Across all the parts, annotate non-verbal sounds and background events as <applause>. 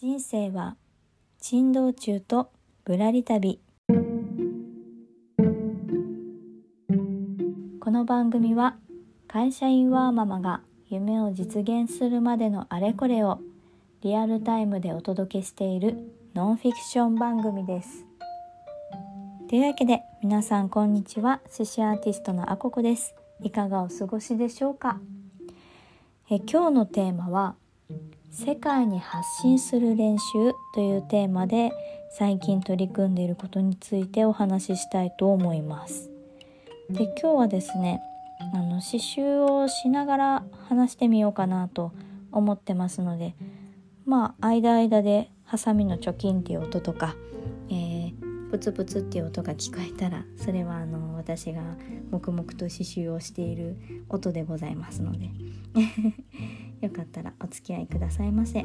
人生は珍道中とぶらり旅。この番組は会社員ワーママが夢を実現するまでのあれこれをリアルタイムでお届けしているノンフィクション番組です。というわけで皆さんこんにちは。寿司アーティストのあここです。いかがお過ごしでしょうか？え今日のテーマは世界に発信する練習というテーマで最近取り組んでいることについてお話ししたいと思います。で今日はですねあの刺繍をしながら話してみようかなと思ってますのでまあ間間でハサミの貯金っていう音とか、えー、プツプツっていう音が聞こえたらそれはあの私が黙々と刺繍をしている音でございますので。よかったらお付き合いくださいませ。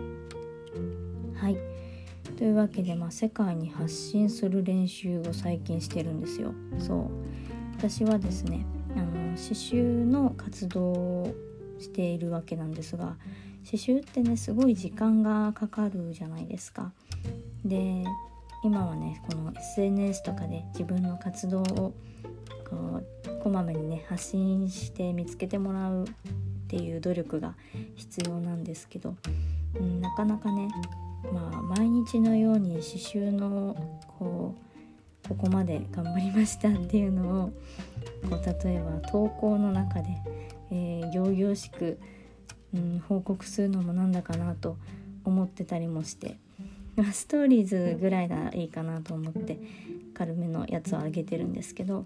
はいというわけで、まあ、世界に発信する練習を最近してるんですよ。そう私はですねあの刺繍の活動をしているわけなんですが刺繍ってねすごい時間がかかるじゃないですか。で今はねこの SNS とかで自分の活動をこうこまめにね発信して見つけてもらうっていう努力が必要なんですけど、うん、なかなかねまあ毎日のように刺繍のこうここまで頑張りましたっていうのをこう例えば投稿の中で、えー、行々しくうん、報告するのもなんだかなと思ってたりもしてストーリーズぐらいがいいかなと思って軽めのやつをあげてるんですけど、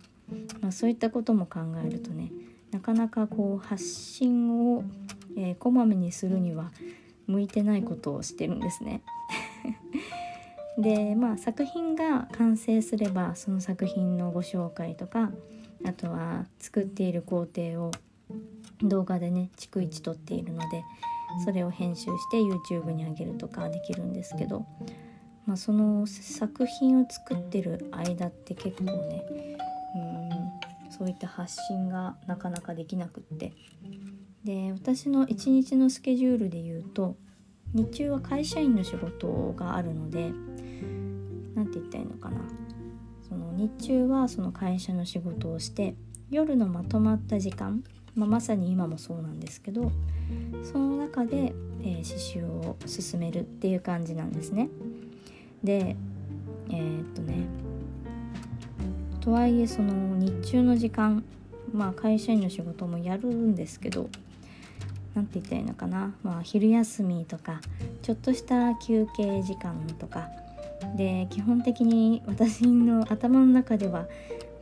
まあ、そういったことも考えるとねなかなかこう発信を、えー、こまめにするには向いてないことをしてるんですね。<laughs> でまあ作品が完成すればその作品のご紹介とかあとは作っている工程を動画でね逐一撮っているのでそれを編集して YouTube に上げるとかできるんですけど、まあ、その作品を作ってる間って結構ねそういった発信がなかなかできなくってで私の一日のスケジュールで言うと日中は会社員の仕事があるので何て言ったらいいのかなその日中はその会社の仕事をして夜のまとまった時間まあ、まさに今もそうなんですけどその中で、えー、刺繍を進めるっていう感じなんですね。でえー、っとねとはいえその日中の時間まあ会社員の仕事もやるんですけど何て言ったらいいのかな、まあ、昼休みとかちょっとした休憩時間とか。で基本的に私の頭の中では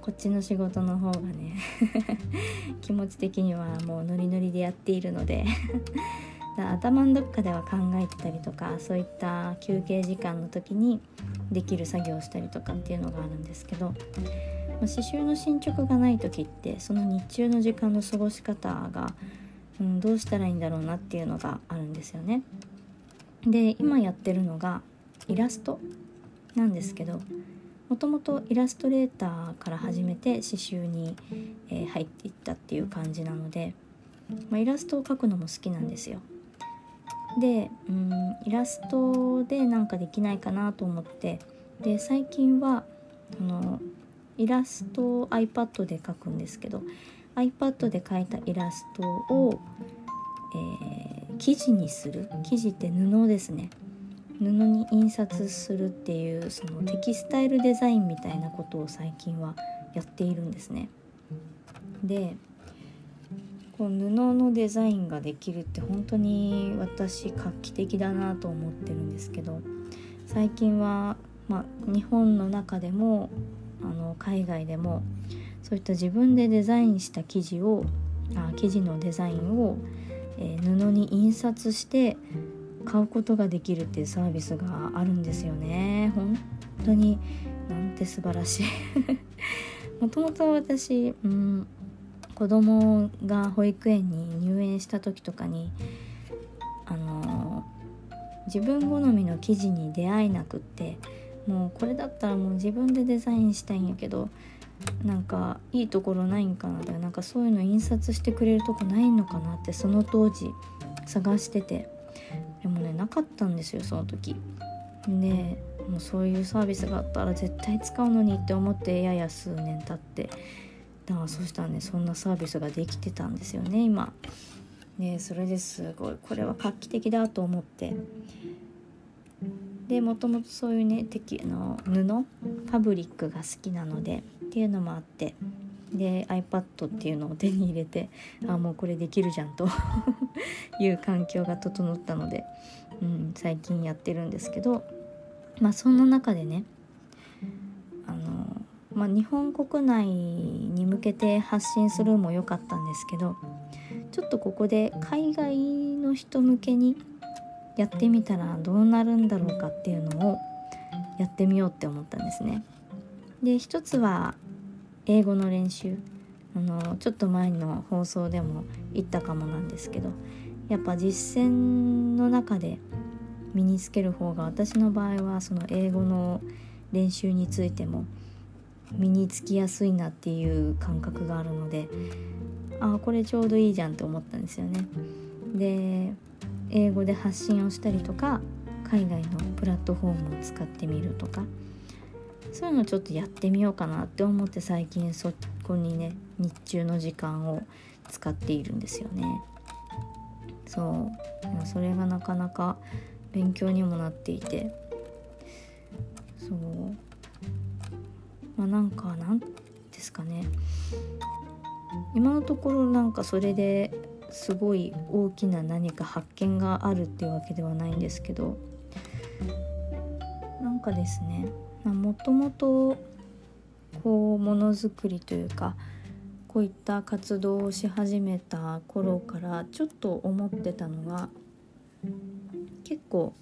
こっちの仕事の方がね <laughs> 気持ち的にはもうノリノリでやっているので <laughs> 頭のどっかでは考えてたりとかそういった休憩時間の時にできる作業をしたりとかっていうのがあるんですけど、まあ、刺繍の進捗がない時ってその日中の時間の過ごし方が、うん、どうしたらいいんだろうなっていうのがあるんですよね。で今やってるのがイラストなんですけどもともとイラストレーターから始めて刺繍に、えー、入っていったっていう感じなので、まあ、イラストを描くのも好きなんですよ。でうんイラストでなんかできないかなと思ってで最近はあのイラストを iPad で描くんですけど iPad で描いたイラストを、えー、生地にする生地って布ですね布に印刷するっていうそのテキスタイルデザインみたいなことを最近はやっているんですね。でこう布のデザインができるって本当に私画期的だなと思ってるんですけど最近は、まあ、日本の中でもあの海外でもそういった自分でデザインした生地をあ生地のデザインを、えー、布に印刷して買うことができるっていうサービスがあるんですよね。本当になんて素晴らしい。<laughs> もともと私、うん、子供が保育園に入園した時とかにあの自分好みの生地に出会えなくってもうこれだったらもう自分でデザインしたいんやけどなんかいいところないんかなとなんかそういうの印刷してくれるとこないのかなってその当時探してて。でもねなかったんですよその時。でもうそういうサービスがあったら絶対使うのにって思ってやや数年経って。だからそしたらねそんなサービスができてたんですよね今。ねそれですごいこれは画期的だと思って。でもともとそういうね敵の布ファブリックが好きなのでっていうのもあってで iPad っていうのを手に入れてあもうこれできるじゃんと <laughs> いう環境が整ったので、うん、最近やってるんですけどまあそんな中でねあの、まあ、日本国内に向けて発信するも良かったんですけどちょっとここで海外の人向けにやってみたらどうなるんだろうかっていうのをやってみようって思ったんですね。で一つは英語の練習あのちょっと前の放送でも言ったかもなんですけどやっぱ実践の中で身につける方が私の場合はその英語の練習についても身につきやすいなっていう感覚があるのでああこれちょうどいいじゃんって思ったんですよね。で英語で発信をしたりとか海外のプラットフォームを使ってみるとかそういうのちょっとやってみようかなって思って最近そこにね日中の時間を使っているんですよね。そう。それがなかなか勉強にもなっていて。そう。まあなんかなんですかね。今のところなんかそれですごい大きな何か発見があるっていうわけではないんですけどなんかですねもともとこうものづくりというかこういった活動をし始めた頃からちょっと思ってたのが結構、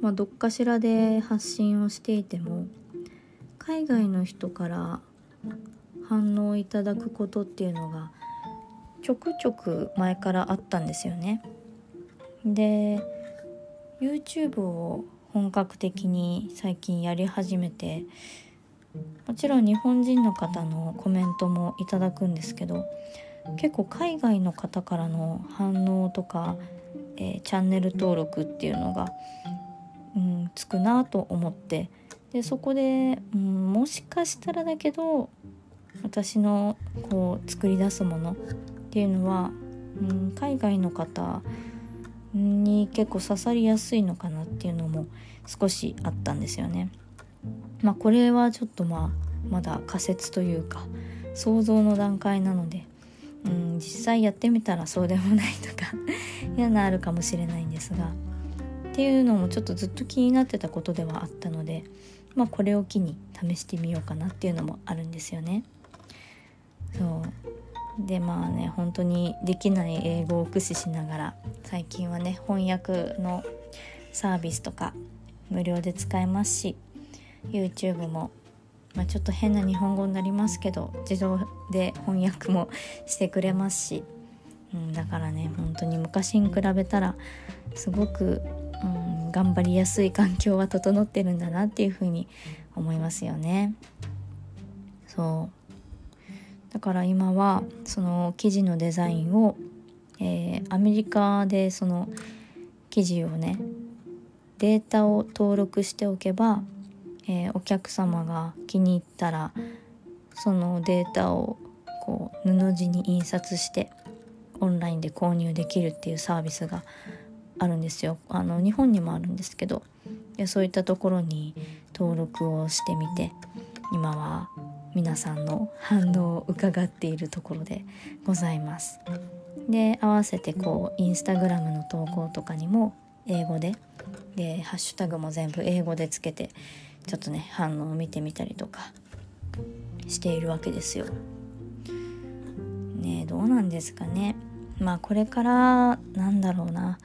まあ、どっかしらで発信をしていても海外の人から反応いただくことっていうのがちょくちょく前からあったんですよね。で YouTube を本格的に最近やり始めてもちろん日本人の方のコメントもいただくんですけど結構海外の方からの反応とか、えー、チャンネル登録っていうのが、うん、つくなと思ってでそこで、うん、もしかしたらだけど私のこう作り出すものっていうのは、うん、海外の方に結構刺さりやすいのかなっていうのも少しあったんですよね。まあこれはちょっとまあまだ仮説というか想像の段階なので、うん、実際やってみたらそうでもないとか <laughs> 嫌なあるかもしれないんですがっていうのもちょっとずっと気になってたことではあったので、まあ、これを機に試してみようかなっていうのもあるんですよね。そうでまあね本当にできない英語を駆使しながら最近はね翻訳のサービスとか無料で使えますし YouTube も、まあ、ちょっと変な日本語になりますけど自動で翻訳もしてくれますし、うん、だからね本当に昔に比べたらすごく、うん、頑張りやすい環境は整ってるんだなっていうふうに思いますよね。そうだから今はその生地のデザインを、えー、アメリカでその生地をねデータを登録しておけば、えー、お客様が気に入ったらそのデータをこう布地に印刷してオンラインで購入できるっていうサービスがあるんですよ。あの日本にもあるんですけどそういったところに登録をしてみて今は皆さんの反応を伺っているところでございます。で合わせてこうインスタグラムの投稿とかにも英語ででハッシュタグも全部英語でつけてちょっとね反応を見てみたりとかしているわけですよ。ねどうなんですかね。まあこれからなんだろうな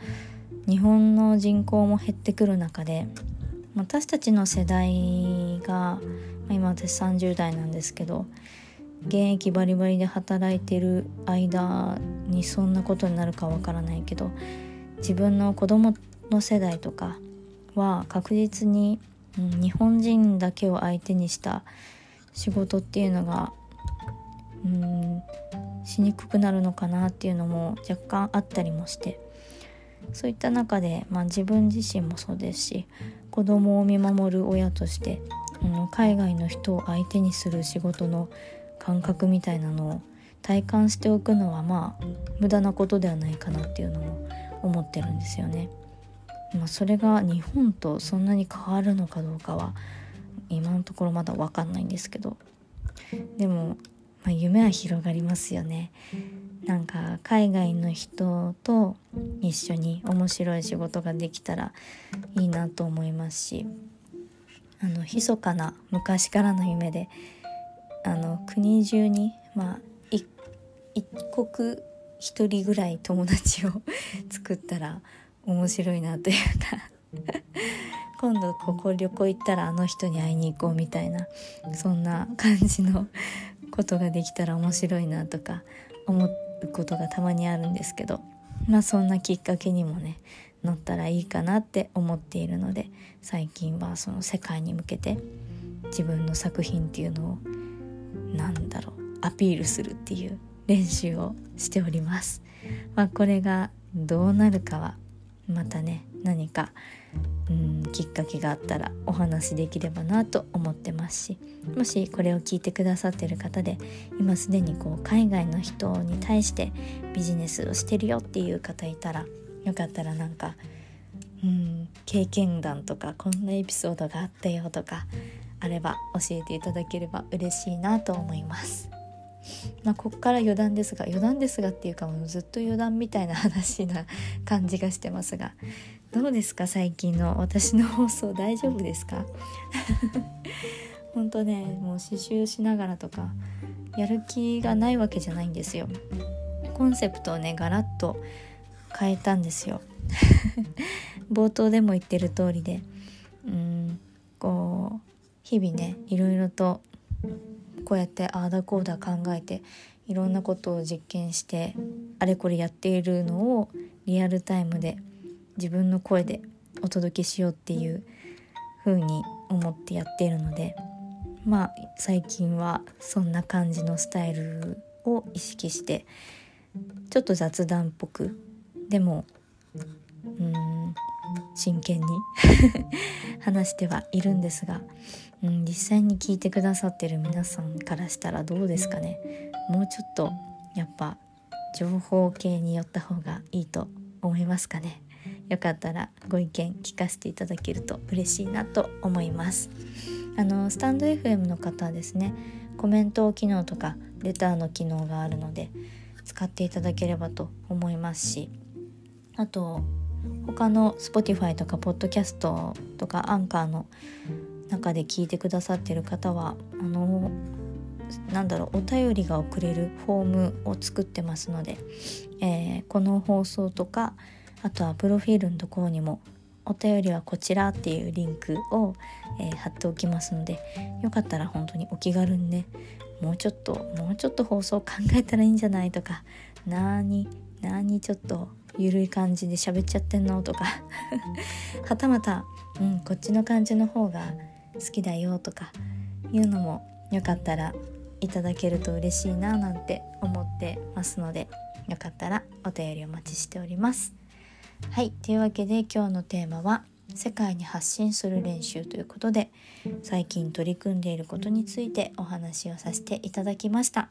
日本の人口も減ってくる中で私たちの世代が今私30代なんですけど現役バリバリで働いてる間にそんなことになるかわからないけど自分の子供の世代とかは確実に、うん、日本人だけを相手にした仕事っていうのがうんしにくくなるのかなっていうのも若干あったりもしてそういった中で、まあ、自分自身もそうですし子供を見守る親として、うん、海外の人を相手にする仕事の感覚みたいなのを体感しておくのはまあ無駄なことではないかなっていうのも思ってるんですよね。まあ、それが日本とそんなに変わるのかどうかは今のところまだ分かんないんですけどでも、まあ、夢は広がりますよね。なんか海外の人と一緒に面白い仕事ができたらいいなと思いますしあの密かな昔からの夢であの国中にまあ一国一人ぐらい友達を <laughs> 作ったら面白いなというか <laughs> 今度ここ旅行行ったらあの人に会いに行こうみたいなそんな感じの <laughs> ことができたら面白いなとか思うことがたまにあるんですけどまあそんなきっかけにもね乗ったらいいかなって思っているので最近はその世界に向けて自分の作品っていうのを何だろうアピールするっていう練習をしております。まあ、これがどうなるかはまたね何かうんきっかけがあったらお話できればなと思ってますしもしこれを聞いてくださってる方で今すでにこう海外の人に対してビジネスをしてるよっていう方いたらよかったらなんかうん経験談とかこんなエピソードがあったよとかあれば教えていただければ嬉しいなと思います。まあ、こっから余談ですが余談ですがっていうかもうずっと余談みたいな話な感じがしてますがどうですか？最近の私の放送大丈夫ですか？<laughs> 本当ねもう刺繍しながらとかやる気がないわけじゃないんですよ。コンセプトをねガラッと変えたんですよ。<laughs> 冒頭でも言ってる通りで。うんこう日々ねいろいろとこうやってああだこうだ考えていろんなことを実験してあれこれやっているのをリアルタイムで自分の声でお届けしようっていう風に思ってやっているのでまあ最近はそんな感じのスタイルを意識してちょっと雑談っぽくでもうん真剣に <laughs> 話してはいるんですがうん、実際に聞いてくださってる皆さんからしたらどうですかね。もうちょっとやっぱ情報系によった方がいいと思いますかね。よかったらご意見聞かせていただけると嬉しいなと思います。あのスタンド FM の方はですねコメント機能とかレターの機能があるので使っていただければと思いますしあと他の Spotify とか Podcast とかアンカーの中で聞いてくださってる方はあのなんだろうお便りが送れるフォームを作ってますので、えー、この放送とかあとはプロフィールのところにもお便りはこちらっていうリンクを、えー、貼っておきますのでよかったら本当にお気軽にねもうちょっともうちょっと放送考えたらいいんじゃないとかなになにちょっとゆるい感じで喋っちゃってんのとか。<laughs> はたまた、うん、こっちの感じの方が好きだよとかいうのもよかったらいただけると嬉しいななんて思ってますのでよかったらお便りお待ちしております。はいというわけで今日のテーマは世界に発信する練習ということで最近取り組んでいることについてお話をさせていただきました、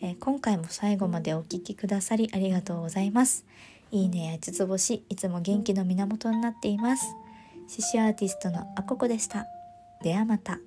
えー、今回も最後までお聴きくださりありがとうございます。いいねや5つ星いつも元気の源になっています獅子アーティストのあここでしたではまた。